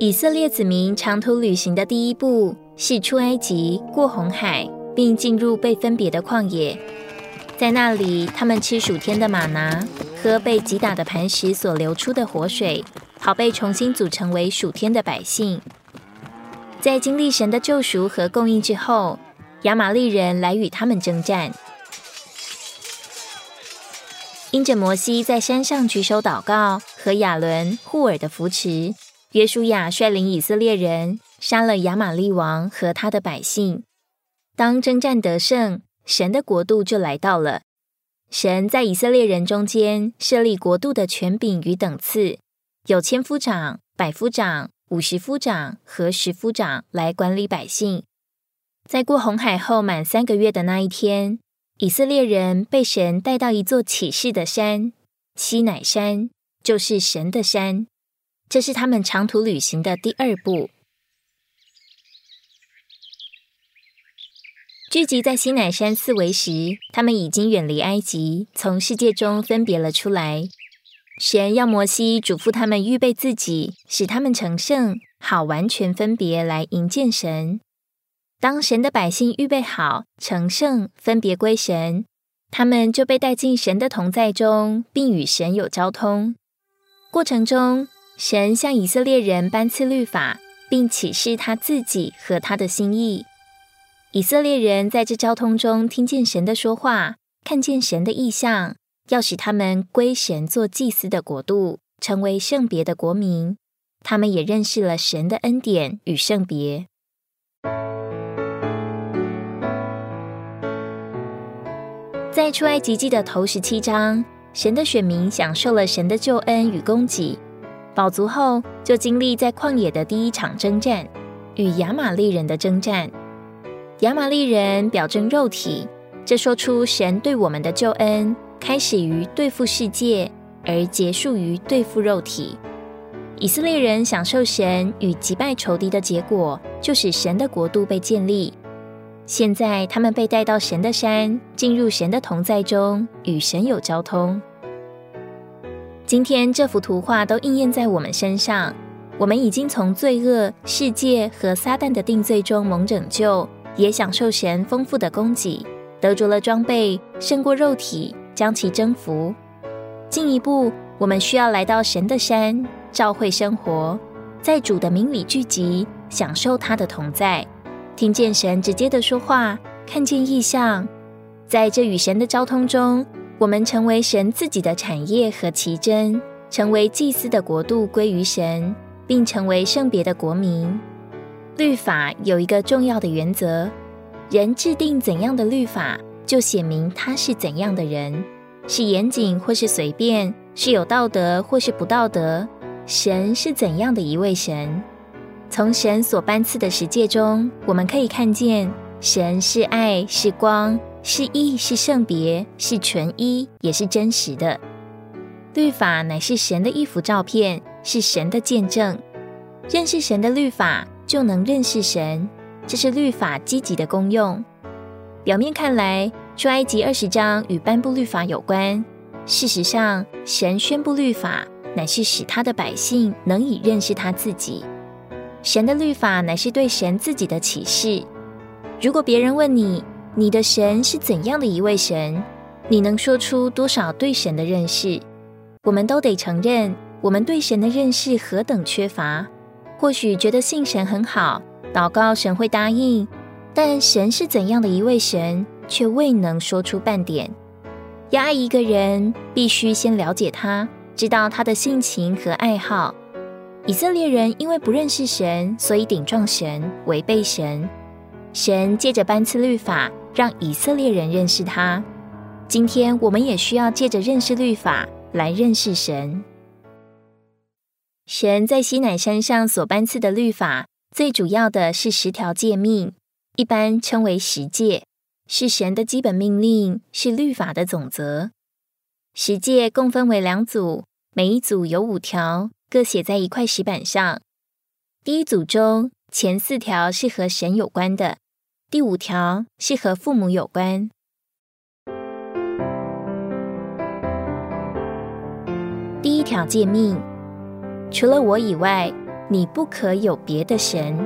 以色列子民长途旅行的第一步是出埃及、过红海，并进入被分别的旷野。在那里，他们吃暑天的玛拿，喝被击打的磐石所流出的活水，好被重新组成为暑天的百姓。在经历神的救赎和供应之后，亚玛利人来与他们征战。因着摩西在山上举手祷告，和亚伦、护尔的扶持。约书亚率领以色列人杀了亚玛利王和他的百姓。当征战得胜，神的国度就来到了。神在以色列人中间设立国度的权柄与等次，有千夫长、百夫长、五十夫长和十夫长来管理百姓。在过红海后满三个月的那一天，以色列人被神带到一座启示的山——西乃山，就是神的山。这是他们长途旅行的第二步。聚集在西乃山四围时，他们已经远离埃及，从世界中分别了出来。神要摩西嘱咐他们预备自己，使他们成圣，好完全分别来迎见神。当神的百姓预备好成圣，分别归神，他们就被带进神的同在中，并与神有交通。过程中。神向以色列人颁赐律法，并启示他自己和他的心意。以色列人在这交通中听见神的说话，看见神的意象，要使他们归神做祭司的国度，成为圣别的国民。他们也认识了神的恩典与圣别。在出埃及记的头十七章，神的选民享受了神的救恩与供给。饱足后，就经历在旷野的第一场征战，与亚玛利人的征战。亚玛利人表征肉体，这说出神对我们的救恩开始于对付世界，而结束于对付肉体。以色列人享受神与击败仇敌的结果，就使神的国度被建立。现在他们被带到神的山，进入神的同在中，与神有交通。今天这幅图画都应验在我们身上。我们已经从罪恶、世界和撒旦的定罪中蒙拯救，也享受神丰富的供给，得着了装备，胜过肉体，将其征服。进一步，我们需要来到神的山，照会生活，在主的名里聚集，享受他的同在，听见神直接的说话，看见异象，在这与神的交通中。我们成为神自己的产业和奇珍，成为祭司的国度归于神，并成为圣别的国民。律法有一个重要的原则：人制定怎样的律法，就写明他是怎样的人，是严谨或是随便，是有道德或是不道德。神是怎样的一位神？从神所颁赐的十诫中，我们可以看见神是爱，是光。是义，是圣别，是纯一，也是真实的。律法乃是神的一幅照片，是神的见证。认识神的律法，就能认识神，这是律法积极的功用。表面看来，出埃及二十章与颁布律法有关。事实上，神宣布律法，乃是使他的百姓能以认识他自己。神的律法乃是对神自己的启示。如果别人问你，你的神是怎样的一位神？你能说出多少对神的认识？我们都得承认，我们对神的认识何等缺乏。或许觉得信神很好，祷告神会答应，但神是怎样的一位神，却未能说出半点。要爱一个人，必须先了解他，知道他的性情和爱好。以色列人因为不认识神，所以顶撞神，违背神。神借着颁赐律法。让以色列人认识他。今天我们也需要借着认识律法来认识神。神在西乃山上所颁赐的律法，最主要的是十条诫命，一般称为十诫，是神的基本命令，是律法的总则。十诫共分为两组，每一组有五条，各写在一块石板上。第一组中前四条是和神有关的。第五条是和父母有关。第一条诫命：除了我以外，你不可有别的神。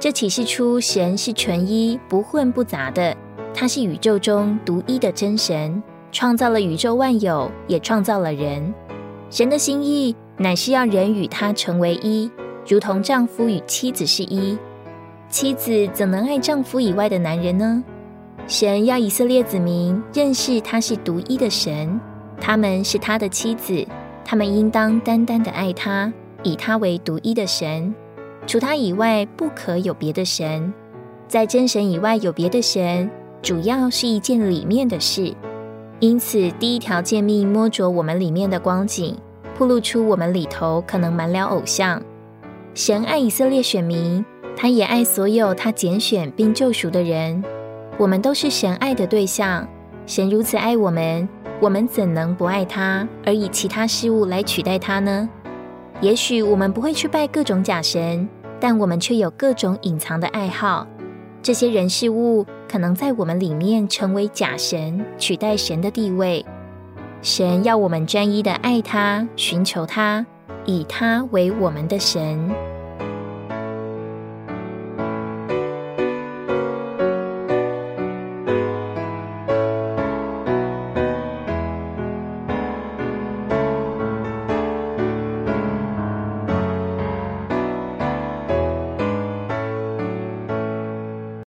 这启示出神是纯一、不混不杂的，他是宇宙中独一的真神，创造了宇宙万有，也创造了人。神的心意乃是要人与他成为一，如同丈夫与妻子是一。妻子怎能爱丈夫以外的男人呢？神要以色列子民认识他是独一的神，他们是他的妻子，他们应当单单的爱他，以他为独一的神。除他以外，不可有别的神。在真神以外有别的神，主要是一件里面的事。因此，第一条诫命摸着我们里面的光景，暴露出我们里头可能满了偶像。神爱以色列选民，他也爱所有他拣选并救赎的人。我们都是神爱的对象。神如此爱我们，我们怎能不爱他，而以其他事物来取代他呢？也许我们不会去拜各种假神，但我们却有各种隐藏的爱好。这些人事物可能在我们里面成为假神，取代神的地位。神要我们专一的爱他，寻求他，以他为我们的神。